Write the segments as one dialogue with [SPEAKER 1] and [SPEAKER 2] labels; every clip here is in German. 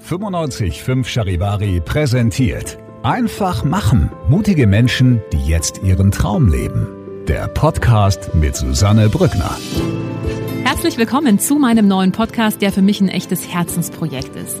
[SPEAKER 1] 95.5 Charivari präsentiert Einfach machen. Mutige Menschen, die jetzt ihren Traum leben. Der Podcast mit Susanne Brückner.
[SPEAKER 2] Herzlich willkommen zu meinem neuen Podcast, der für mich ein echtes Herzensprojekt ist.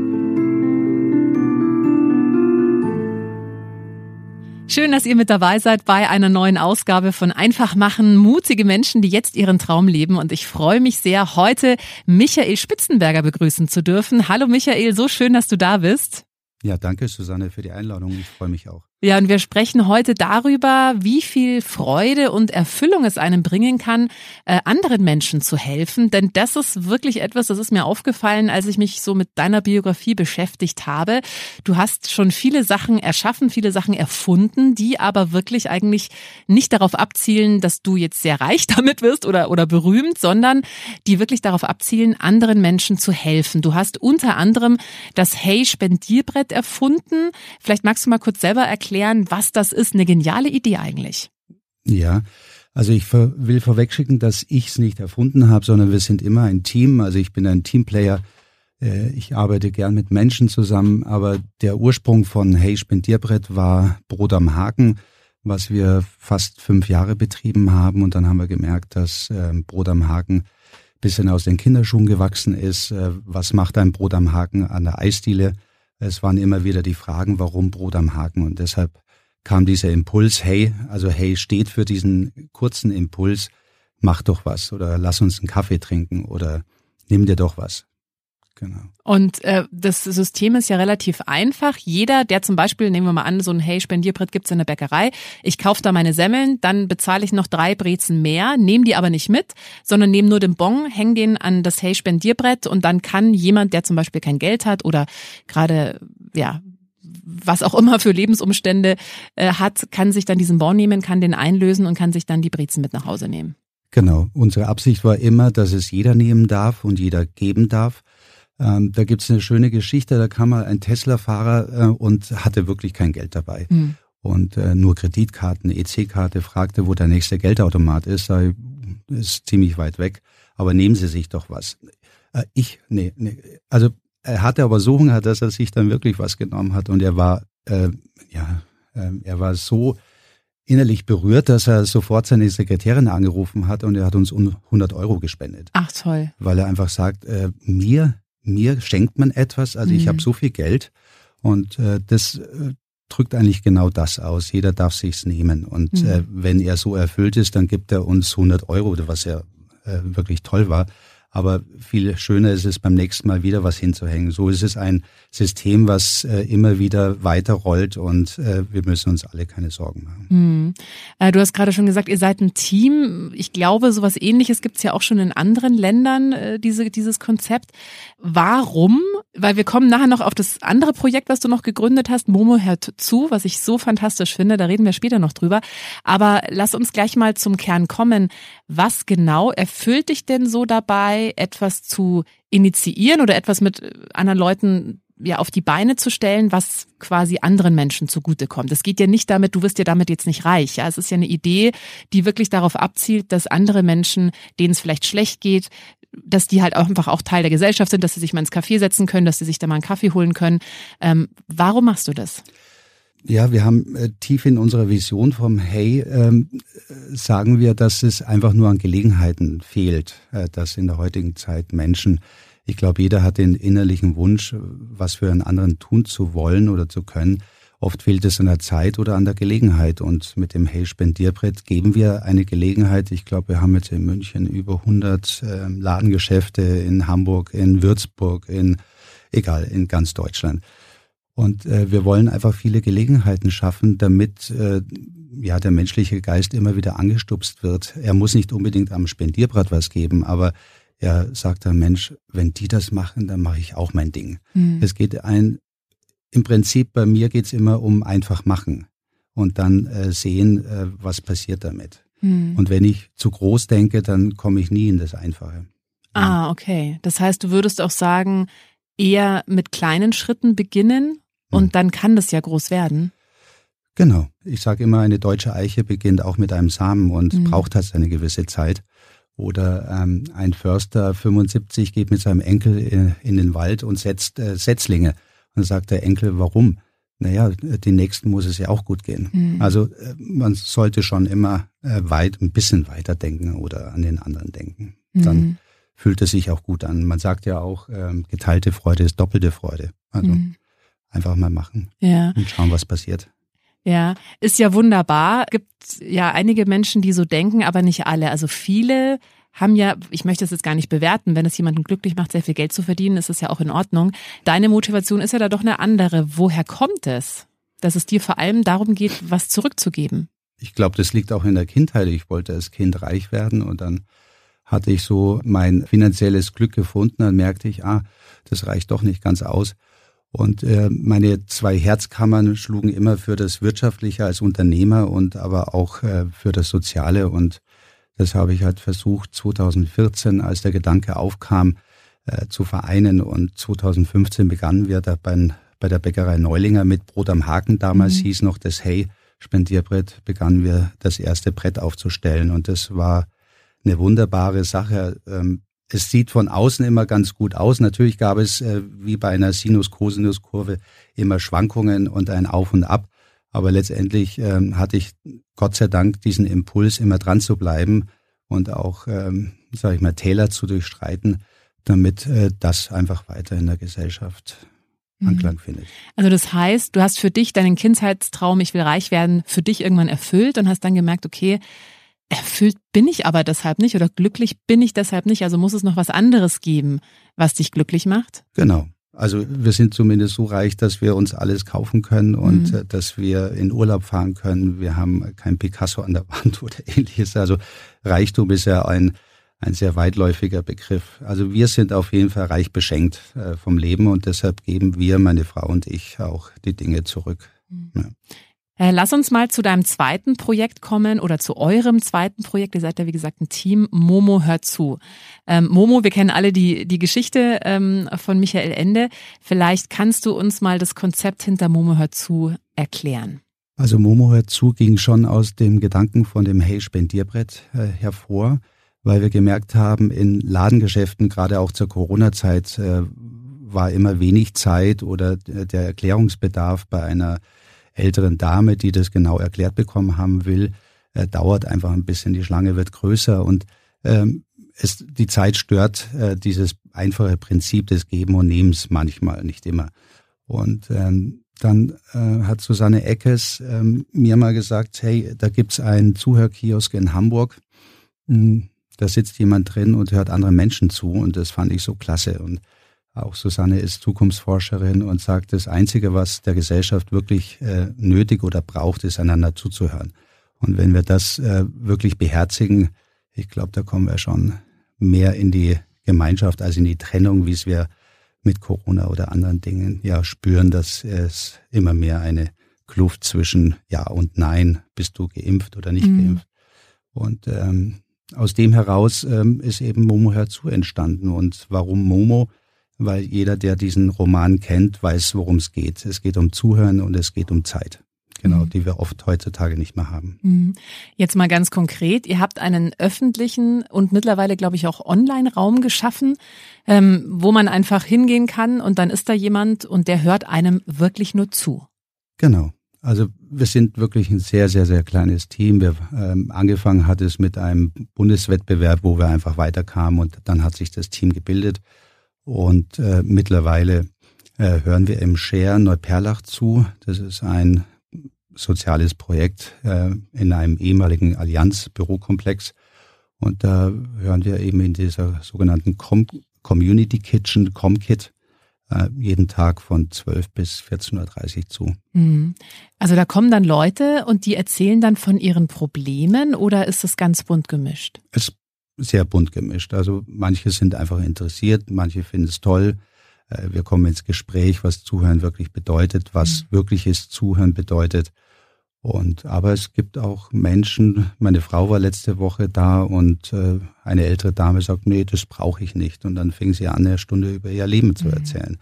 [SPEAKER 2] Schön, dass ihr mit dabei seid bei einer neuen Ausgabe von Einfach machen. Mutige Menschen, die jetzt ihren Traum leben. Und ich freue mich sehr, heute Michael Spitzenberger begrüßen zu dürfen. Hallo Michael, so schön, dass du da bist.
[SPEAKER 3] Ja, danke Susanne für die Einladung. Ich freue mich auch.
[SPEAKER 2] Ja, und wir sprechen heute darüber, wie viel Freude und Erfüllung es einem bringen kann, äh, anderen Menschen zu helfen. Denn das ist wirklich etwas, das ist mir aufgefallen, als ich mich so mit deiner Biografie beschäftigt habe. Du hast schon viele Sachen erschaffen, viele Sachen erfunden, die aber wirklich eigentlich nicht darauf abzielen, dass du jetzt sehr reich damit wirst oder, oder berühmt, sondern die wirklich darauf abzielen, anderen Menschen zu helfen. Du hast unter anderem das Hey Spendierbrett erfunden. Vielleicht magst du mal kurz selber erklären, erklären, was das ist? Eine geniale Idee eigentlich.
[SPEAKER 3] Ja, also ich will vorwegschicken, dass ich es nicht erfunden habe, sondern wir sind immer ein Team. Also ich bin ein Teamplayer. Äh, ich arbeite gern mit Menschen zusammen, aber der Ursprung von Hey Spendierbrett war Brot am Haken, was wir fast fünf Jahre betrieben haben. Und dann haben wir gemerkt, dass ähm, Brot am Haken bisschen aus den Kinderschuhen gewachsen ist. Äh, was macht ein Brot am Haken an der Eisdiele? Es waren immer wieder die Fragen, warum Brot am Haken? Und deshalb kam dieser Impuls, hey, also hey steht für diesen kurzen Impuls, mach doch was oder lass uns einen Kaffee trinken oder nimm dir doch was.
[SPEAKER 2] Genau. Und äh, das System ist ja relativ einfach. Jeder, der zum Beispiel, nehmen wir mal an, so ein Hey Spendierbrett gibt's in der Bäckerei. Ich kaufe da meine Semmeln, dann bezahle ich noch drei Brezen mehr, nehme die aber nicht mit, sondern nehme nur den Bon, hänge den an das Hey Spendierbrett und dann kann jemand, der zum Beispiel kein Geld hat oder gerade ja was auch immer für Lebensumstände äh, hat, kann sich dann diesen Bon nehmen, kann den einlösen und kann sich dann die Brezen mit nach Hause nehmen.
[SPEAKER 3] Genau. Unsere Absicht war immer, dass es jeder nehmen darf und jeder geben darf. Ähm, da gibt's eine schöne Geschichte, da kam mal ein Tesla-Fahrer äh, und hatte wirklich kein Geld dabei. Mhm. Und äh, nur Kreditkarten, EC-Karte, fragte, wo der nächste Geldautomat ist, sei, ist ziemlich weit weg, aber nehmen Sie sich doch was. Äh, ich, nee, nee, also er hatte aber so Hunger, dass er sich dann wirklich was genommen hat und er war, äh, ja, äh, er war so innerlich berührt, dass er sofort seine Sekretärin angerufen hat und er hat uns 100 Euro gespendet.
[SPEAKER 2] Ach toll.
[SPEAKER 3] Weil er einfach sagt, äh, mir mir schenkt man etwas, also mhm. ich habe so viel Geld und äh, das äh, drückt eigentlich genau das aus. Jeder darf sich's nehmen und mhm. äh, wenn er so erfüllt ist, dann gibt er uns 100 Euro, was ja äh, wirklich toll war. Aber viel schöner ist es beim nächsten Mal wieder was hinzuhängen. So ist es ein System, was äh, immer wieder weiterrollt und äh, wir müssen uns alle keine Sorgen machen.
[SPEAKER 2] Mhm. Äh, du hast gerade schon gesagt, ihr seid ein Team. Ich glaube, sowas ähnliches gibt es ja auch schon in anderen Ländern, äh, diese, dieses Konzept. Warum? Weil wir kommen nachher noch auf das andere Projekt, was du noch gegründet hast, Momo hört zu, was ich so fantastisch finde. Da reden wir später noch drüber. Aber lass uns gleich mal zum Kern kommen. Was genau erfüllt dich denn so dabei, etwas zu initiieren oder etwas mit anderen Leuten ja auf die Beine zu stellen, was quasi anderen Menschen zugutekommt. Es geht ja nicht damit, du wirst ja damit jetzt nicht reich. Ja, es ist ja eine Idee, die wirklich darauf abzielt, dass andere Menschen, denen es vielleicht schlecht geht, dass die halt auch einfach auch Teil der Gesellschaft sind, dass sie sich mal ins Café setzen können, dass sie sich da mal einen Kaffee holen können. Ähm, warum machst du das?
[SPEAKER 3] Ja, wir haben äh, tief in unserer Vision vom Hey ähm, sagen wir, dass es einfach nur an Gelegenheiten fehlt, äh, dass in der heutigen Zeit Menschen ich glaube, jeder hat den innerlichen Wunsch, was für einen anderen tun zu wollen oder zu können. Oft fehlt es an der Zeit oder an der Gelegenheit. Und mit dem Hey Spendierbrett geben wir eine Gelegenheit. Ich glaube, wir haben jetzt in München über 100 äh, Ladengeschäfte in Hamburg, in Würzburg, in, egal, in ganz Deutschland. Und äh, wir wollen einfach viele Gelegenheiten schaffen, damit äh, ja der menschliche Geist immer wieder angestupst wird. Er muss nicht unbedingt am Spendierbrett was geben, aber er sagt dann, Mensch, wenn die das machen, dann mache ich auch mein Ding. Mhm. Es geht ein im Prinzip bei mir geht's immer um einfach machen und dann äh, sehen, äh, was passiert damit. Hm. Und wenn ich zu groß denke, dann komme ich nie in das Einfache.
[SPEAKER 2] Ah, okay. Das heißt, du würdest auch sagen, eher mit kleinen Schritten beginnen und hm. dann kann das ja groß werden.
[SPEAKER 3] Genau. Ich sage immer, eine deutsche Eiche beginnt auch mit einem Samen und hm. braucht halt eine gewisse Zeit. Oder ähm, ein Förster 75 geht mit seinem Enkel in, in den Wald und setzt äh, Setzlinge. Und sagt der Enkel, warum? Naja, den nächsten muss es ja auch gut gehen. Mhm. Also äh, man sollte schon immer äh, weit, ein bisschen weiter denken oder an den anderen denken. Dann mhm. fühlt es sich auch gut an. Man sagt ja auch, ähm, geteilte Freude ist doppelte Freude. Also mhm. Einfach mal machen ja. und schauen, was passiert.
[SPEAKER 2] Ja, ist ja wunderbar. Gibt ja einige Menschen, die so denken, aber nicht alle. Also viele haben ja, ich möchte es jetzt gar nicht bewerten, wenn es jemanden glücklich macht, sehr viel Geld zu verdienen, ist es ja auch in Ordnung. Deine Motivation ist ja da doch eine andere. Woher kommt es, dass es dir vor allem darum geht, was zurückzugeben?
[SPEAKER 3] Ich glaube, das liegt auch in der Kindheit. Ich wollte als Kind reich werden und dann hatte ich so mein finanzielles Glück gefunden. Dann merkte ich, ah, das reicht doch nicht ganz aus. Und äh, meine zwei Herzkammern schlugen immer für das Wirtschaftliche als Unternehmer und aber auch äh, für das Soziale. Und das habe ich halt versucht 2014, als der Gedanke aufkam, äh, zu vereinen. Und 2015 begannen wir da bei, bei der Bäckerei Neulinger mit Brot am Haken. Damals mhm. hieß noch das Hey Spendierbrett, begannen wir das erste Brett aufzustellen. Und das war eine wunderbare Sache. Ähm, es sieht von außen immer ganz gut aus. Natürlich gab es äh, wie bei einer Sinus-Cosinus-Kurve immer Schwankungen und ein Auf und Ab. Aber letztendlich ähm, hatte ich Gott sei Dank diesen Impuls, immer dran zu bleiben und auch, ähm, sage ich mal, Täler zu durchstreiten, damit äh, das einfach weiter in der Gesellschaft mhm. Anklang findet.
[SPEAKER 2] Also das heißt, du hast für dich deinen Kindheitstraum, ich will reich werden, für dich irgendwann erfüllt und hast dann gemerkt, okay, erfüllt bin ich aber deshalb nicht oder glücklich bin ich deshalb nicht. Also muss es noch was anderes geben, was dich glücklich macht?
[SPEAKER 3] Genau. Also wir sind zumindest so reich, dass wir uns alles kaufen können und mhm. Dass wir in Urlaub fahren können. Wir haben kein Picasso an der Wand oder ähnliches. Also Reichtum ist ja ein, ein sehr weitläufiger Begriff. Also wir sind auf jeden Fall reich beschenkt äh, vom Leben und deshalb geben wir, meine Frau und ich, auch die Dinge zurück. Mhm. Ja.
[SPEAKER 2] Äh, lass uns mal zu deinem zweiten Projekt kommen oder zu eurem zweiten Projekt. Ihr seid ja, wie gesagt, ein Team. Momo hört zu. Ähm, Momo, wir kennen alle die, die Geschichte ähm, von Michael Ende. Vielleicht kannst du uns mal das Konzept hinter Momo hört zu erklären.
[SPEAKER 3] Also Momo hört zu ging schon aus dem Gedanken von dem Hey Spendierbrett äh, hervor, weil wir gemerkt haben, in Ladengeschäften, gerade auch zur Corona-Zeit, äh, war immer wenig Zeit oder der Erklärungsbedarf bei einer älteren Dame, die das genau erklärt bekommen haben will, äh, dauert einfach ein bisschen, die Schlange wird größer und ähm, es, die Zeit stört äh, dieses einfache Prinzip des Geben und Nehmens manchmal, nicht immer. Und ähm, dann äh, hat Susanne Eckes ähm, mir mal gesagt, hey, da gibt's einen Zuhörkiosk in Hamburg. Hm, da sitzt jemand drin und hört andere Menschen zu und das fand ich so klasse. Und auch Susanne ist Zukunftsforscherin und sagt, das Einzige, was der Gesellschaft wirklich äh, nötig oder braucht, ist einander zuzuhören. Und wenn wir das äh, wirklich beherzigen, ich glaube, da kommen wir schon mehr in die Gemeinschaft als in die Trennung, wie es wir mit Corona oder anderen Dingen ja spüren, dass es immer mehr eine Kluft zwischen Ja und Nein, bist du geimpft oder nicht mhm. geimpft. Und ähm, aus dem heraus ähm, ist eben Momo herzu entstanden. Und warum Momo? Weil jeder, der diesen Roman kennt, weiß, worum es geht. Es geht um Zuhören und es geht um Zeit. Genau, mhm. die wir oft heutzutage nicht mehr haben.
[SPEAKER 2] Mhm. Jetzt mal ganz konkret. Ihr habt einen öffentlichen und mittlerweile, glaube ich, auch Online-Raum geschaffen, ähm, wo man einfach hingehen kann und dann ist da jemand und der hört einem wirklich nur zu.
[SPEAKER 3] Genau. Also wir sind wirklich ein sehr, sehr, sehr kleines Team. Wir, ähm, angefangen hat es mit einem Bundeswettbewerb, wo wir einfach weiterkamen und dann hat sich das Team gebildet. Und äh, mittlerweile äh, hören wir im Share Neuperlach zu. Das ist ein soziales Projekt äh, in einem ehemaligen Allianz-Bürokomplex. Und da hören wir eben in dieser sogenannten Com Community Kitchen, ComKit, äh, jeden Tag von 12 bis 14.30 Uhr zu.
[SPEAKER 2] Mhm. Also da kommen dann Leute und die erzählen dann von ihren Problemen oder ist das ganz bunt gemischt?
[SPEAKER 3] Es ist sehr bunt gemischt. Also manche sind einfach interessiert, manche finden es toll. Äh, wir kommen ins Gespräch, was Zuhören wirklich bedeutet, was mhm. wirkliches Zuhören bedeutet. Und aber es gibt auch Menschen, meine Frau war letzte Woche da und äh, eine ältere Dame sagt, nee, das brauche ich nicht. Und dann fing sie an, eine Stunde über ihr Leben zu mhm.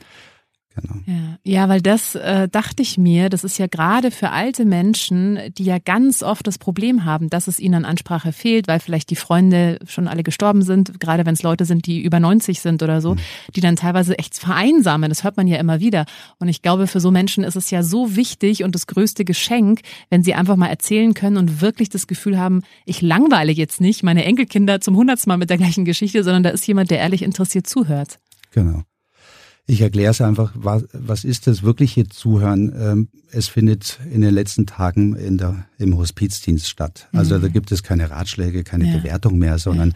[SPEAKER 2] Genau. Ja. ja, weil das äh, dachte ich mir, das ist ja gerade für alte Menschen, die ja ganz oft das Problem haben, dass es ihnen an Ansprache fehlt, weil vielleicht die Freunde schon alle gestorben sind, gerade wenn es Leute sind, die über 90 sind oder so, mhm. die dann teilweise echt vereinsamen. Das hört man ja immer wieder. Und ich glaube, für so Menschen ist es ja so wichtig und das größte Geschenk, wenn sie einfach mal erzählen können und wirklich das Gefühl haben, ich langweile jetzt nicht meine Enkelkinder zum hundertsten Mal mit der gleichen Geschichte, sondern da ist jemand, der ehrlich interessiert zuhört.
[SPEAKER 3] Genau. Ich erkläre es einfach, was, was ist das wirkliche Zuhören? Ähm, es findet in den letzten Tagen in der, im Hospizdienst statt. Also mhm. da gibt es keine Ratschläge, keine ja. Bewertung mehr, sondern ja.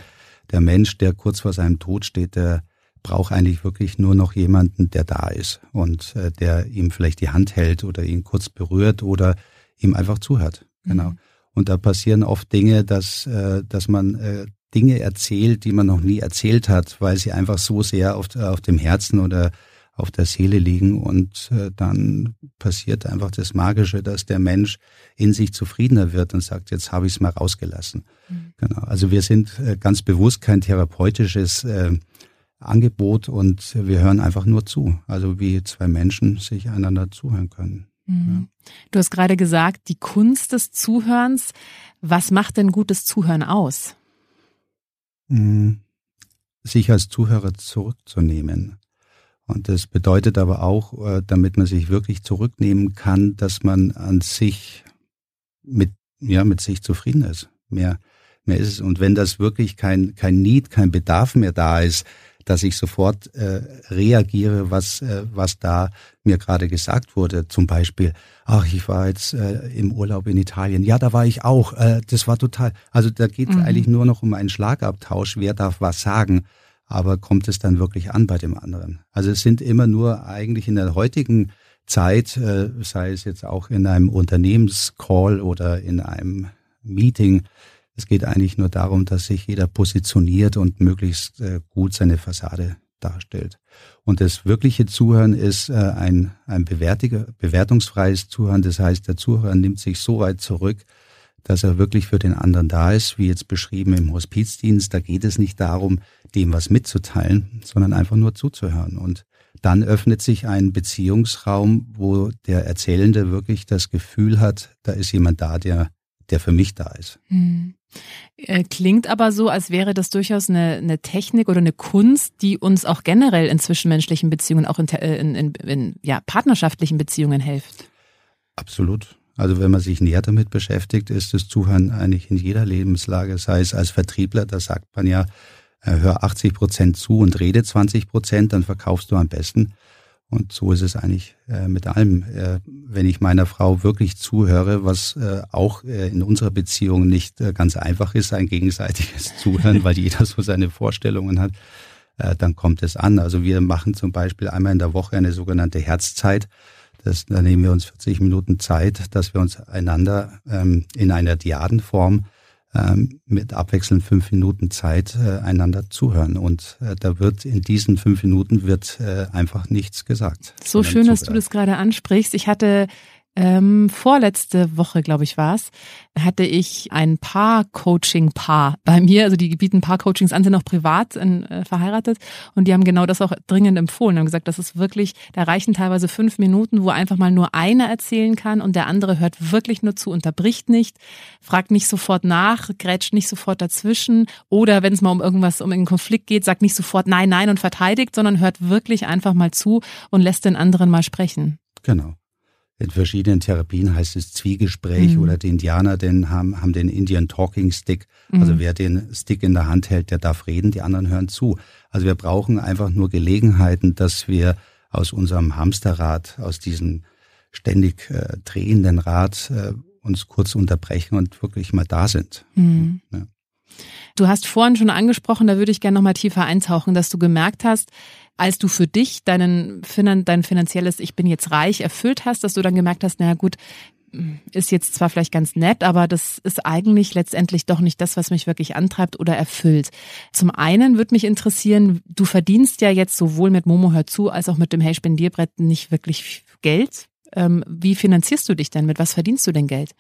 [SPEAKER 3] der Mensch, der kurz vor seinem Tod steht, der braucht eigentlich wirklich nur noch jemanden, der da ist und äh, der ihm vielleicht die Hand hält oder ihn kurz berührt oder ihm einfach zuhört. Genau. Mhm. Und da passieren oft Dinge, dass, äh, dass man äh, Dinge erzählt, die man noch nie erzählt hat, weil sie einfach so sehr auf, auf dem Herzen oder auf der Seele liegen und äh, dann passiert einfach das Magische, dass der Mensch in sich zufriedener wird und sagt, jetzt habe ich es mal rausgelassen. Mhm. Genau. Also wir sind äh, ganz bewusst kein therapeutisches äh, Angebot und wir hören einfach nur zu. Also wie zwei Menschen sich einander zuhören können.
[SPEAKER 2] Mhm. Ja. Du hast gerade gesagt, die Kunst des Zuhörens. Was macht denn gutes Zuhören aus?
[SPEAKER 3] Sich als Zuhörer zurückzunehmen. Und das bedeutet aber auch, äh, damit man sich wirklich zurücknehmen kann, dass man an sich mit, ja, mit sich zufrieden ist. Mehr, mehr ist es. Und wenn das wirklich kein, kein Need, kein Bedarf mehr da ist, dass ich sofort äh, reagiere, was, äh, was da mir gerade gesagt wurde. Zum Beispiel, ach, ich war jetzt äh, im Urlaub in Italien. Ja, da war ich auch. Äh, das war total. Also da geht es mhm. eigentlich nur noch um einen Schlagabtausch. Wer darf was sagen? Aber kommt es dann wirklich an bei dem anderen? Also es sind immer nur eigentlich in der heutigen Zeit, äh, sei es jetzt auch in einem Unternehmenscall oder in einem Meeting, es geht eigentlich nur darum, dass sich jeder positioniert und möglichst äh, gut seine Fassade darstellt. Und das wirkliche Zuhören ist äh, ein, ein bewertungsfreies Zuhören. Das heißt, der Zuhörer nimmt sich so weit zurück, dass er wirklich für den anderen da ist, wie jetzt beschrieben im Hospizdienst. Da geht es nicht darum, dem was mitzuteilen, sondern einfach nur zuzuhören. Und dann öffnet sich ein Beziehungsraum, wo der Erzählende wirklich das Gefühl hat, da ist jemand da, der, der für mich da ist. Hm.
[SPEAKER 2] Äh, klingt aber so, als wäre das durchaus eine, eine Technik oder eine Kunst, die uns auch generell in zwischenmenschlichen Beziehungen, auch in, äh, in, in, in ja, partnerschaftlichen Beziehungen hilft.
[SPEAKER 3] Absolut. Also wenn man sich näher damit beschäftigt, ist das Zuhören eigentlich in jeder Lebenslage, sei es als Vertriebler, da sagt man ja, äh, hör 80 Prozent zu und rede 20 Prozent, dann verkaufst du am besten. Und so ist es eigentlich äh, mit allem. Äh, wenn ich meiner Frau wirklich zuhöre, was äh, auch äh, in unserer Beziehung nicht äh, ganz einfach ist, ein gegenseitiges Zuhören, weil jeder so seine Vorstellungen hat, äh, dann kommt es an. Also wir machen zum Beispiel einmal in der Woche eine sogenannte Herzzeit. Das, da nehmen wir uns 40 Minuten Zeit, dass wir uns einander ähm, in einer Diadenform mit abwechselnd fünf Minuten Zeit äh, einander zuhören. Und äh, da wird in diesen fünf Minuten wird äh, einfach nichts gesagt.
[SPEAKER 2] So schön, dass du das gerade ansprichst. Ich hatte ähm, vorletzte Woche, glaube ich, war es, hatte ich ein Paar-Coaching-Paar bei mir. Also die bieten Paar-Coachings an, sind auch privat äh, verheiratet und die haben genau das auch dringend empfohlen. Haben gesagt, das ist wirklich, da reichen teilweise fünf Minuten, wo einfach mal nur einer erzählen kann und der andere hört wirklich nur zu, unterbricht nicht, fragt nicht sofort nach, grätscht nicht sofort dazwischen oder wenn es mal um irgendwas, um einen Konflikt geht, sagt nicht sofort nein, nein und verteidigt, sondern hört wirklich einfach mal zu und lässt den anderen mal sprechen.
[SPEAKER 3] Genau. In verschiedenen Therapien heißt es Zwiegespräch mhm. oder die Indianer den haben, haben den Indian Talking Stick. Also mhm. wer den Stick in der Hand hält, der darf reden, die anderen hören zu. Also wir brauchen einfach nur Gelegenheiten, dass wir aus unserem Hamsterrad, aus diesem ständig äh, drehenden Rad äh, uns kurz unterbrechen und wirklich mal da sind. Mhm.
[SPEAKER 2] Ja. Du hast vorhin schon angesprochen, da würde ich gerne noch mal tiefer eintauchen, dass du gemerkt hast, als du für dich deinen, dein finanzielles Ich bin jetzt reich erfüllt hast, dass du dann gemerkt hast, naja gut, ist jetzt zwar vielleicht ganz nett, aber das ist eigentlich letztendlich doch nicht das, was mich wirklich antreibt oder erfüllt. Zum einen würde mich interessieren, du verdienst ja jetzt sowohl mit Momo Hör zu als auch mit dem Hey Spendierbrett nicht wirklich Geld. Ähm, wie finanzierst du dich denn? Mit was verdienst du denn Geld?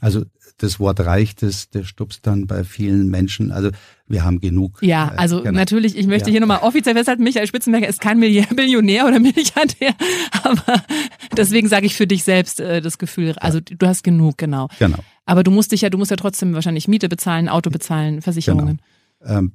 [SPEAKER 3] Also das Wort reicht, das, das stupst dann bei vielen Menschen. Also wir haben genug.
[SPEAKER 2] Ja, äh, also genau. natürlich, ich möchte ja. hier nochmal offiziell festhalten, Michael Spitzenberger ist kein Millionär oder Milliardär, aber deswegen sage ich für dich selbst äh, das Gefühl, also du hast genug, genau.
[SPEAKER 3] Genau.
[SPEAKER 2] Aber du musst dich ja, du musst ja trotzdem wahrscheinlich Miete bezahlen, Auto bezahlen, Versicherungen.
[SPEAKER 3] Genau. Ähm,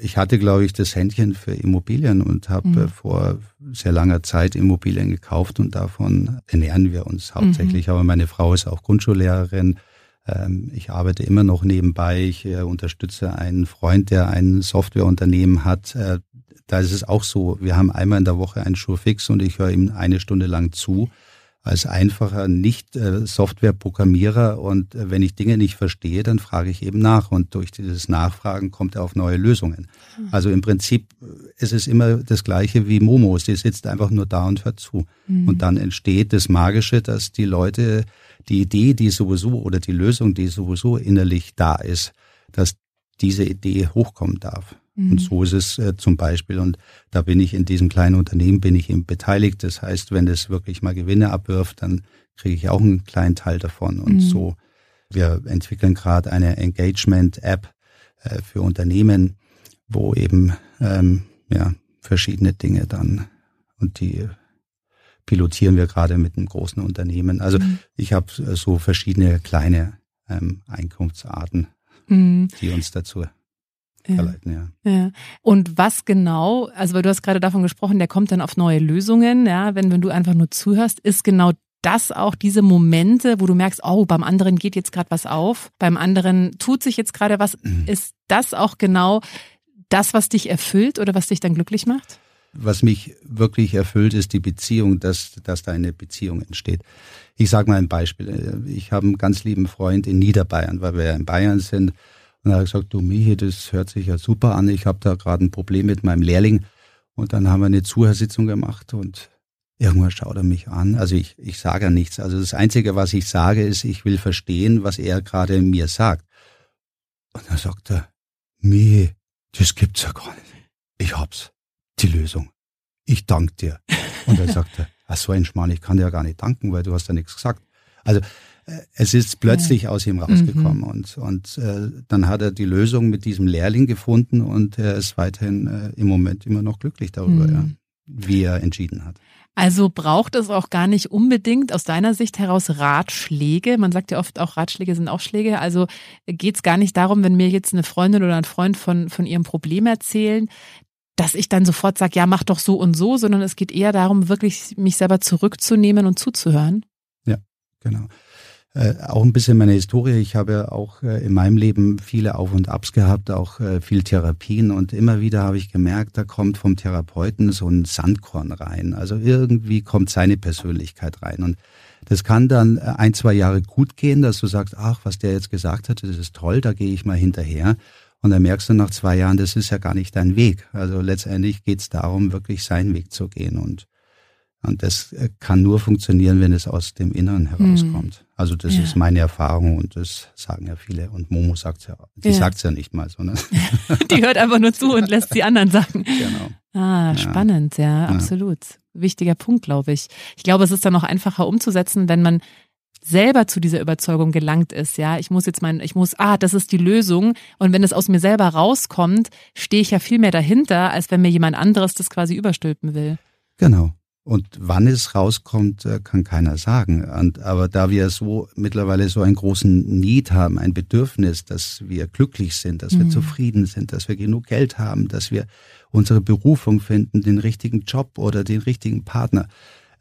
[SPEAKER 3] ich hatte, glaube ich, das Händchen für Immobilien und habe mhm. vor sehr langer Zeit Immobilien gekauft und davon ernähren wir uns hauptsächlich. Mhm. Aber meine Frau ist auch Grundschullehrerin. Ähm, ich arbeite immer noch nebenbei. Ich äh, unterstütze einen Freund, der ein Softwareunternehmen hat. Äh, da ist es auch so, wir haben einmal in der Woche einen Schurfix und ich höre ihm eine Stunde lang zu als einfacher Nicht-Software-Programmierer. Äh, und äh, wenn ich Dinge nicht verstehe, dann frage ich eben nach. Und durch dieses Nachfragen kommt er auf neue Lösungen. Mhm. Also im Prinzip äh, ist es immer das Gleiche wie Momo. Sie sitzt einfach nur da und hört zu. Mhm. Und dann entsteht das Magische, dass die Leute die Idee, die sowieso oder die Lösung, die sowieso innerlich da ist, dass diese Idee hochkommen darf. Und mhm. so ist es äh, zum Beispiel. Und da bin ich in diesem kleinen Unternehmen, bin ich eben beteiligt. Das heißt, wenn es wirklich mal Gewinne abwirft, dann kriege ich auch einen kleinen Teil davon. Und mhm. so, wir entwickeln gerade eine Engagement-App äh, für Unternehmen, wo eben ähm, ja, verschiedene Dinge dann und die pilotieren wir gerade mit einem großen Unternehmen. Also mhm. ich habe äh, so verschiedene kleine ähm, Einkunftsarten, mhm. die uns dazu verleiten, ja.
[SPEAKER 2] ja. Und was genau, also weil du hast gerade davon gesprochen, der kommt dann auf neue Lösungen, ja, wenn, wenn du einfach nur zuhörst, ist genau das auch diese Momente, wo du merkst, oh, beim anderen geht jetzt gerade was auf, beim anderen tut sich jetzt gerade was, mhm. ist das auch genau das, was dich erfüllt oder was dich dann glücklich macht?
[SPEAKER 3] Was mich wirklich erfüllt, ist die Beziehung, dass, dass da eine Beziehung entsteht. Ich sage mal ein Beispiel. Ich habe einen ganz lieben Freund in Niederbayern, weil wir ja in Bayern sind. Und er hat gesagt, du Michi, das hört sich ja super an. Ich habe da gerade ein Problem mit meinem Lehrling. Und dann haben wir eine Zuhörsitzung gemacht und irgendwann schaut er mich an. Also ich, ich sage ja nichts. Also das Einzige, was ich sage, ist, ich will verstehen, was er gerade mir sagt. Und dann sagt er, Michi, das gibt's ja gar nicht. Ich hab's. Die Lösung. Ich danke dir. Und dann sagt er, ach so ein Schmarrn, ich kann dir ja gar nicht danken, weil du hast ja nichts gesagt. Also es ist plötzlich ja. aus ihm rausgekommen mhm. und, und äh, dann hat er die Lösung mit diesem Lehrling gefunden und er ist weiterhin äh, im Moment immer noch glücklich darüber, mhm. ja, wie er entschieden hat.
[SPEAKER 2] Also braucht es auch gar nicht unbedingt aus deiner Sicht heraus Ratschläge. Man sagt ja oft auch, Ratschläge sind auch Schläge. Also geht es gar nicht darum, wenn mir jetzt eine Freundin oder ein Freund von, von ihrem Problem erzählen, dass ich dann sofort sage, ja, mach doch so und so, sondern es geht eher darum, wirklich mich selber zurückzunehmen und zuzuhören.
[SPEAKER 3] Ja, genau. Äh, auch ein bisschen meine Historie. Ich habe auch äh, in meinem Leben viele Auf und Abs gehabt, auch äh, viel Therapien und immer wieder habe ich gemerkt, da kommt vom Therapeuten so ein Sandkorn rein. Also irgendwie kommt seine Persönlichkeit rein und das kann dann äh, ein, zwei Jahre gut gehen, dass du sagst, ach, was der jetzt gesagt hat, das ist toll, da gehe ich mal hinterher. Und dann merkst du nach zwei Jahren, das ist ja gar nicht dein Weg. Also letztendlich geht es darum, wirklich seinen Weg zu gehen. Und und das äh, kann nur funktionieren, wenn es aus dem Inneren herauskommt. Mhm. Also das ja. ist meine Erfahrung und das sagen ja viele. Und Momo sagt ja, die ja. sagt ja nicht mal so. Ne?
[SPEAKER 2] die hört einfach nur zu und lässt die anderen sagen. Genau. Ah, spannend, ja, ja, absolut. Wichtiger Punkt, glaube ich. Ich glaube, es ist dann auch einfacher umzusetzen, wenn man selber zu dieser Überzeugung gelangt ist, ja, ich muss jetzt mein, ich muss, ah, das ist die Lösung. Und wenn es aus mir selber rauskommt, stehe ich ja viel mehr dahinter, als wenn mir jemand anderes das quasi überstülpen will.
[SPEAKER 3] Genau. Und wann es rauskommt, äh, kann keiner sagen. Und, aber da wir so mittlerweile so einen großen Need haben, ein Bedürfnis, dass wir glücklich sind, dass wir mhm. zufrieden sind, dass wir genug Geld haben, dass wir unsere Berufung finden, den richtigen Job oder den richtigen Partner,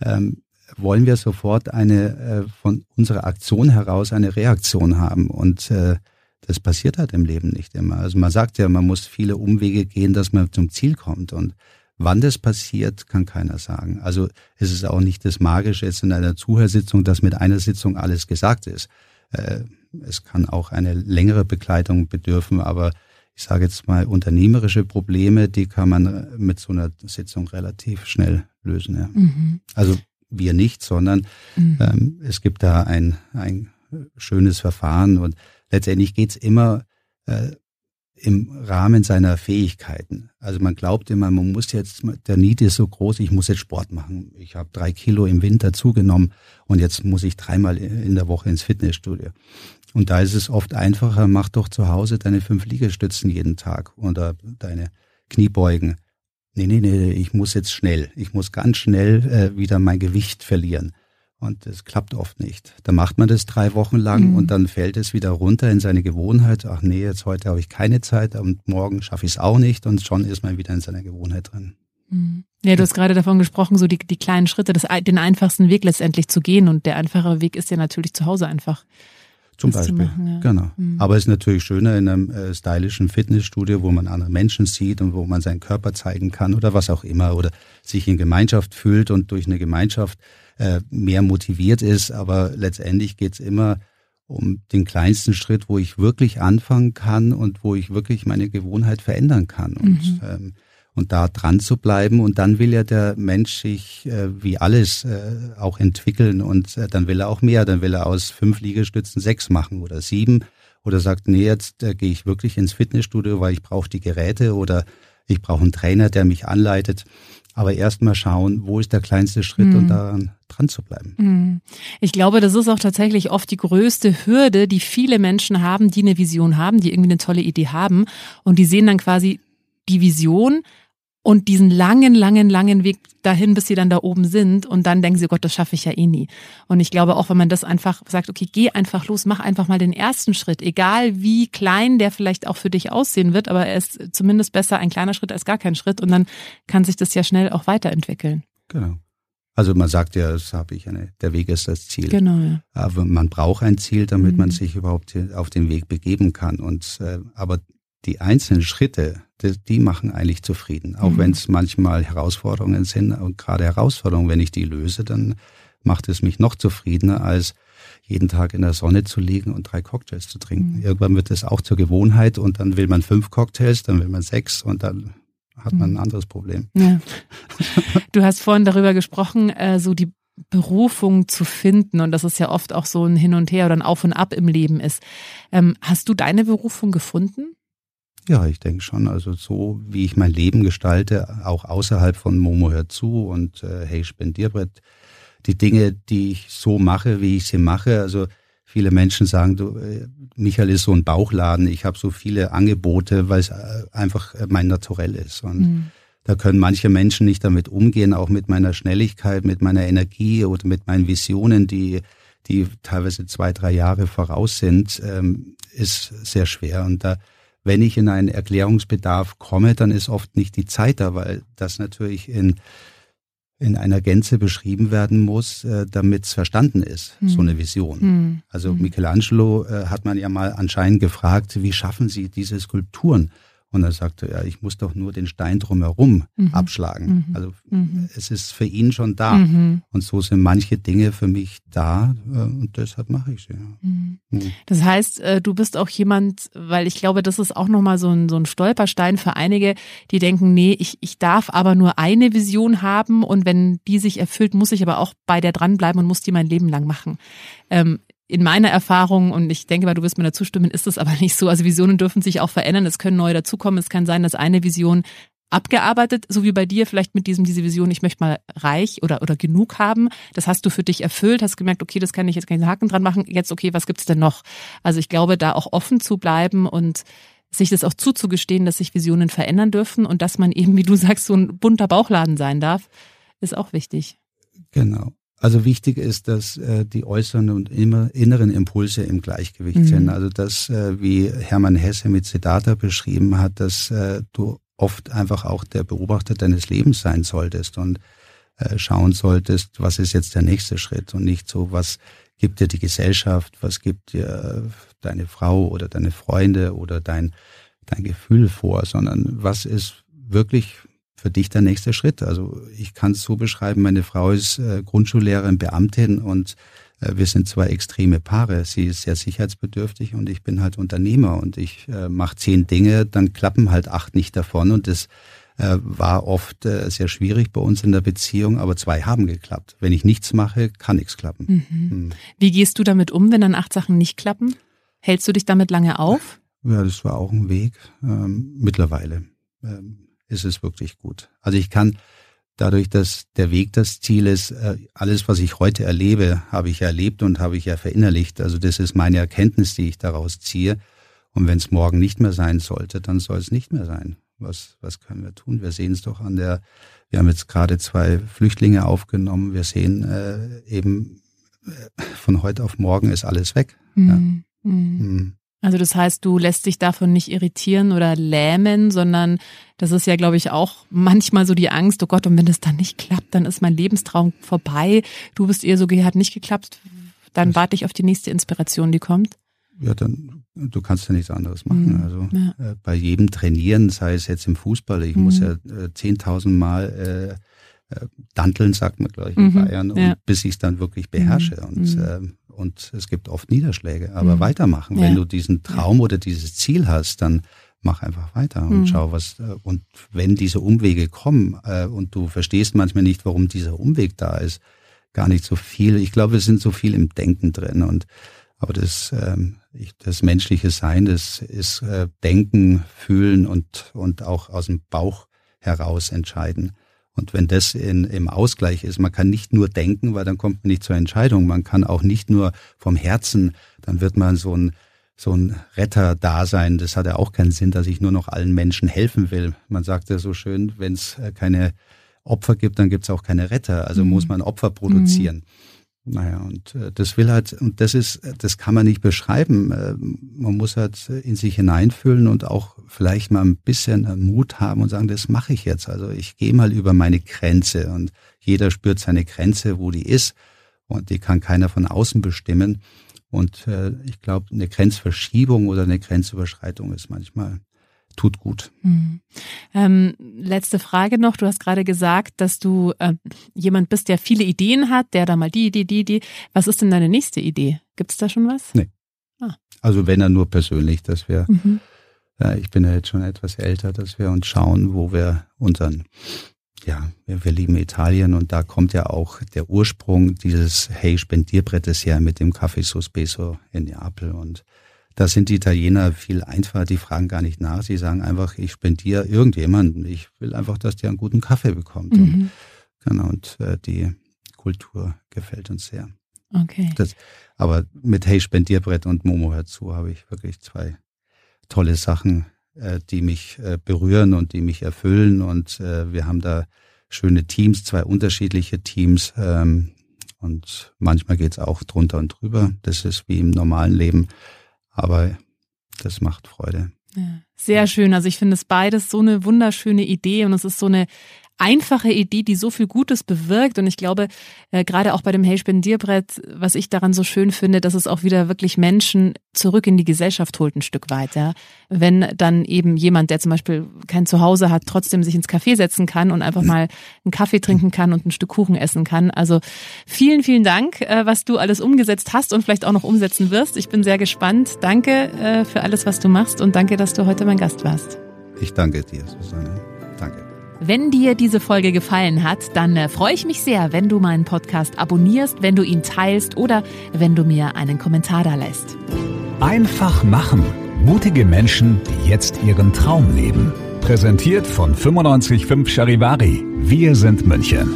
[SPEAKER 3] ähm, wollen wir sofort eine äh, von unserer Aktion heraus eine Reaktion haben. Und äh, das passiert halt im Leben nicht immer. Also man sagt ja, man muss viele Umwege gehen, dass man zum Ziel kommt. Und wann das passiert, kann keiner sagen. Also es ist auch nicht das Magische jetzt in einer Zuhörsitzung, dass mit einer Sitzung alles gesagt ist. Äh, es kann auch eine längere Begleitung bedürfen, aber ich sage jetzt mal, unternehmerische Probleme, die kann man mit so einer Sitzung relativ schnell lösen. Ja. Mhm. Also wir nicht, sondern mhm. ähm, es gibt da ein, ein schönes Verfahren und letztendlich geht's immer äh, im Rahmen seiner Fähigkeiten. Also man glaubt immer, man muss jetzt, der Need ist so groß, ich muss jetzt Sport machen. Ich habe drei Kilo im Winter zugenommen und jetzt muss ich dreimal in der Woche ins Fitnessstudio. Und da ist es oft einfacher, mach doch zu Hause deine fünf Liegestützen jeden Tag oder deine Kniebeugen. Nee, nee, nee, ich muss jetzt schnell, ich muss ganz schnell äh, wieder mein Gewicht verlieren. Und das klappt oft nicht. Da macht man das drei Wochen lang mhm. und dann fällt es wieder runter in seine Gewohnheit. Ach nee, jetzt heute habe ich keine Zeit und morgen schaffe ich es auch nicht und schon ist man wieder in seiner Gewohnheit drin.
[SPEAKER 2] Mhm. Ja, du hast gerade davon gesprochen, so die, die kleinen Schritte, das, den einfachsten Weg letztendlich zu gehen. Und der einfache Weg ist ja natürlich zu Hause einfach.
[SPEAKER 3] Zum Beispiel, machen, ja. genau. Mhm. Aber es ist natürlich schöner in einem äh, stylischen Fitnessstudio, wo man andere Menschen sieht und wo man seinen Körper zeigen kann oder was auch immer oder sich in Gemeinschaft fühlt und durch eine Gemeinschaft äh, mehr motiviert ist. Aber letztendlich geht's immer um den kleinsten Schritt, wo ich wirklich anfangen kann und wo ich wirklich meine Gewohnheit verändern kann. Und mhm. ähm, und da dran zu bleiben. Und dann will ja der Mensch sich äh, wie alles äh, auch entwickeln und äh, dann will er auch mehr. Dann will er aus fünf Liegestützen sechs machen oder sieben oder sagt, nee, jetzt äh, gehe ich wirklich ins Fitnessstudio, weil ich brauche die Geräte oder ich brauche einen Trainer, der mich anleitet. Aber erst mal schauen, wo ist der kleinste Schritt mhm. und daran dran zu bleiben.
[SPEAKER 2] Mhm. Ich glaube, das ist auch tatsächlich oft die größte Hürde, die viele Menschen haben, die eine Vision haben, die irgendwie eine tolle Idee haben und die sehen dann quasi die Vision, und diesen langen, langen, langen Weg dahin, bis sie dann da oben sind und dann denken sie, oh Gott, das schaffe ich ja eh nie. Und ich glaube auch, wenn man das einfach sagt, okay, geh einfach los, mach einfach mal den ersten Schritt, egal wie klein der vielleicht auch für dich aussehen wird, aber er ist zumindest besser ein kleiner Schritt als gar kein Schritt und dann kann sich das ja schnell auch weiterentwickeln.
[SPEAKER 3] Genau. Also man sagt ja, das habe ich eine, der Weg ist das Ziel.
[SPEAKER 2] Genau. Ja.
[SPEAKER 3] Aber man braucht ein Ziel, damit mhm. man sich überhaupt auf den Weg begeben kann. Und äh, aber die einzelnen Schritte, die, die machen eigentlich zufrieden. Auch mhm. wenn es manchmal Herausforderungen sind und gerade Herausforderungen, wenn ich die löse, dann macht es mich noch zufriedener, als jeden Tag in der Sonne zu liegen und drei Cocktails zu trinken. Mhm. Irgendwann wird es auch zur Gewohnheit und dann will man fünf Cocktails, dann will man sechs und dann hat man ein mhm. anderes Problem.
[SPEAKER 2] Ja. Du hast vorhin darüber gesprochen, äh, so die Berufung zu finden und dass es ja oft auch so ein Hin und Her oder ein Auf und Ab im Leben ist. Ähm, hast du deine Berufung gefunden?
[SPEAKER 3] Ja, ich denke schon. Also so wie ich mein Leben gestalte, auch außerhalb von Momo hört zu und äh, Hey Spendierbrett, die Dinge, die ich so mache, wie ich sie mache. Also viele Menschen sagen, du, äh, Michael ist so ein Bauchladen, ich habe so viele Angebote, weil es äh, einfach äh, mein Naturell ist. Und mhm. da können manche Menschen nicht damit umgehen, auch mit meiner Schnelligkeit, mit meiner Energie oder mit meinen Visionen, die die teilweise zwei, drei Jahre voraus sind, ähm, ist sehr schwer. Und da wenn ich in einen Erklärungsbedarf komme, dann ist oft nicht die Zeit da, weil das natürlich in, in einer Gänze beschrieben werden muss, äh, damit es verstanden ist, hm. so eine Vision. Hm. Also hm. Michelangelo äh, hat man ja mal anscheinend gefragt, wie schaffen Sie diese Skulpturen? Und er sagte, ja, ich muss doch nur den Stein drumherum mhm. abschlagen. Mhm. Also mhm. es ist für ihn schon da. Mhm. Und so sind manche Dinge für mich da äh, und deshalb mache ich sie. Ja. Mhm.
[SPEAKER 2] Das heißt, äh, du bist auch jemand, weil ich glaube, das ist auch nochmal so ein, so ein Stolperstein für einige, die denken, nee, ich, ich darf aber nur eine Vision haben und wenn die sich erfüllt, muss ich aber auch bei der dranbleiben und muss die mein Leben lang machen. Ähm, in meiner Erfahrung, und ich denke mal, du wirst mir dazu stimmen, ist das aber nicht so. Also Visionen dürfen sich auch verändern, es können neue dazukommen. Es kann sein, dass eine Vision abgearbeitet, so wie bei dir, vielleicht mit diesem, diese Vision, ich möchte mal reich oder, oder genug haben. Das hast du für dich erfüllt, hast gemerkt, okay, das kann ich jetzt keinen Haken dran machen. Jetzt, okay, was gibt's denn noch? Also ich glaube, da auch offen zu bleiben und sich das auch zuzugestehen, dass sich Visionen verändern dürfen und dass man eben, wie du sagst, so ein bunter Bauchladen sein darf, ist auch wichtig.
[SPEAKER 3] Genau. Also wichtig ist, dass äh, die äußeren und immer inneren Impulse im Gleichgewicht mhm. sind. Also das, äh, wie Hermann Hesse mit Siddhartha beschrieben hat, dass äh, du oft einfach auch der Beobachter deines Lebens sein solltest. Und äh, schauen solltest, was ist jetzt der nächste Schritt und nicht so, was gibt dir die Gesellschaft, was gibt dir deine Frau oder deine Freunde oder dein, dein Gefühl vor, sondern was ist wirklich für dich der nächste Schritt? Also ich kann es so beschreiben, meine Frau ist äh, Grundschullehrerin, Beamtin und äh, wir sind zwei extreme Paare. Sie ist sehr sicherheitsbedürftig und ich bin halt Unternehmer und ich äh, mache zehn Dinge, dann klappen halt acht nicht davon und das äh, war oft äh, sehr schwierig bei uns in der Beziehung, aber zwei haben geklappt. Wenn ich nichts mache, kann nichts klappen.
[SPEAKER 2] Mhm. Mhm. Wie gehst du damit um, wenn dann acht Sachen nicht klappen? Hältst du dich damit lange auf?
[SPEAKER 3] Ja, das war auch ein Weg. Ähm, mittlerweile ähm, ist es wirklich gut. Also ich kann dadurch, dass der Weg das Ziel ist, äh, alles, was ich heute erlebe, habe ich erlebt und habe ich ja verinnerlicht. Also das ist meine Erkenntnis, die ich daraus ziehe. Und wenn es morgen nicht mehr sein sollte, dann soll es nicht mehr sein. Was, was können wir tun? Wir sehen es doch an der, wir haben jetzt gerade zwei Flüchtlinge aufgenommen. Wir sehen äh, eben, äh, von heute auf morgen ist alles weg. Mhm. Ja. Mhm.
[SPEAKER 2] Also das heißt, du lässt dich davon nicht irritieren oder lähmen, sondern das ist ja, glaube ich, auch manchmal so die Angst, oh Gott, und wenn das dann nicht klappt, dann ist mein Lebenstraum vorbei. Du bist eher so, hat nicht geklappt, dann warte ich auf die nächste Inspiration, die kommt.
[SPEAKER 3] Ja, dann du kannst ja nichts anderes machen. Mhm. Also ja. äh, bei jedem Trainieren, sei es jetzt im Fußball, ich mhm. muss ja äh, zehntausend äh, Mal äh, danteln, sagt man gleich in mhm. Bayern, ja. bis ich es dann wirklich beherrsche. Mhm. Und, äh, und es gibt oft Niederschläge, aber mhm. weitermachen. Ja. Wenn du diesen Traum oder dieses Ziel hast, dann mach einfach weiter und mhm. schau was. Äh, und wenn diese Umwege kommen äh, und du verstehst manchmal nicht, warum dieser Umweg da ist, gar nicht so viel. Ich glaube, wir sind so viel im Denken drin und aber das, ähm, ich, das menschliche Sein, das ist äh, Denken, Fühlen und, und auch aus dem Bauch heraus entscheiden. Und wenn das in, im Ausgleich ist, man kann nicht nur denken, weil dann kommt man nicht zur Entscheidung. Man kann auch nicht nur vom Herzen, dann wird man so ein, so ein Retter-Dasein. Das hat ja auch keinen Sinn, dass ich nur noch allen Menschen helfen will. Man sagt ja so schön, wenn es äh, keine Opfer gibt, dann gibt es auch keine Retter. Also mhm. muss man Opfer produzieren. Mhm. Naja, und äh, das will halt, und das ist, das kann man nicht beschreiben. Äh, man muss halt in sich hineinfühlen und auch vielleicht mal ein bisschen Mut haben und sagen, das mache ich jetzt. Also ich gehe mal über meine Grenze und jeder spürt seine Grenze, wo die ist. Und die kann keiner von außen bestimmen. Und äh, ich glaube, eine Grenzverschiebung oder eine Grenzüberschreitung ist manchmal tut gut.
[SPEAKER 2] Mhm. Ähm, letzte Frage noch. Du hast gerade gesagt, dass du äh, jemand bist, der viele Ideen hat, der da mal die Idee, die Idee. Was ist denn deine nächste Idee? Gibt es da schon was?
[SPEAKER 3] Nee. Ah. Also wenn er nur persönlich, dass wir, mhm. äh, ich bin ja jetzt schon etwas älter, dass wir uns schauen, wo wir unseren, ja, wir, wir lieben Italien und da kommt ja auch der Ursprung dieses Hey Spendierbrett ist ja mit dem Café Sospeso in Neapel und da sind die Italiener viel einfacher, die fragen gar nicht nach. Sie sagen einfach, ich spendiere irgendjemanden. Ich will einfach, dass der einen guten Kaffee bekommt. Mhm. Und, genau, und äh, die Kultur gefällt uns sehr.
[SPEAKER 2] Okay.
[SPEAKER 3] Das, aber mit Hey Spendierbrett und Momo dazu habe ich wirklich zwei tolle Sachen, äh, die mich äh, berühren und die mich erfüllen. Und äh, wir haben da schöne Teams, zwei unterschiedliche Teams. Ähm, und manchmal geht's auch drunter und drüber. Das ist wie im normalen Leben. Aber das macht Freude.
[SPEAKER 2] Ja, sehr schön. Also ich finde es beides so eine wunderschöne Idee und es ist so eine einfache Idee, die so viel Gutes bewirkt. Und ich glaube, äh, gerade auch bei dem Hey Spendierbrett, was ich daran so schön finde, dass es auch wieder wirklich Menschen zurück in die Gesellschaft holt, ein Stück weit. Ja. Wenn dann eben jemand, der zum Beispiel kein Zuhause hat, trotzdem sich ins Café setzen kann und einfach mal einen Kaffee trinken kann und ein Stück Kuchen essen kann. Also vielen, vielen Dank, äh, was du alles umgesetzt hast und vielleicht auch noch umsetzen wirst. Ich bin sehr gespannt. Danke äh, für alles, was du machst und danke, dass du heute mein Gast warst.
[SPEAKER 3] Ich danke dir, Susanne.
[SPEAKER 2] Wenn dir diese Folge gefallen hat, dann äh, freue ich mich sehr, wenn du meinen Podcast abonnierst, wenn du ihn teilst oder wenn du mir einen Kommentar da lässt.
[SPEAKER 1] Einfach machen. Mutige Menschen, die jetzt ihren Traum leben. Präsentiert von 955 Charivari. Wir sind München.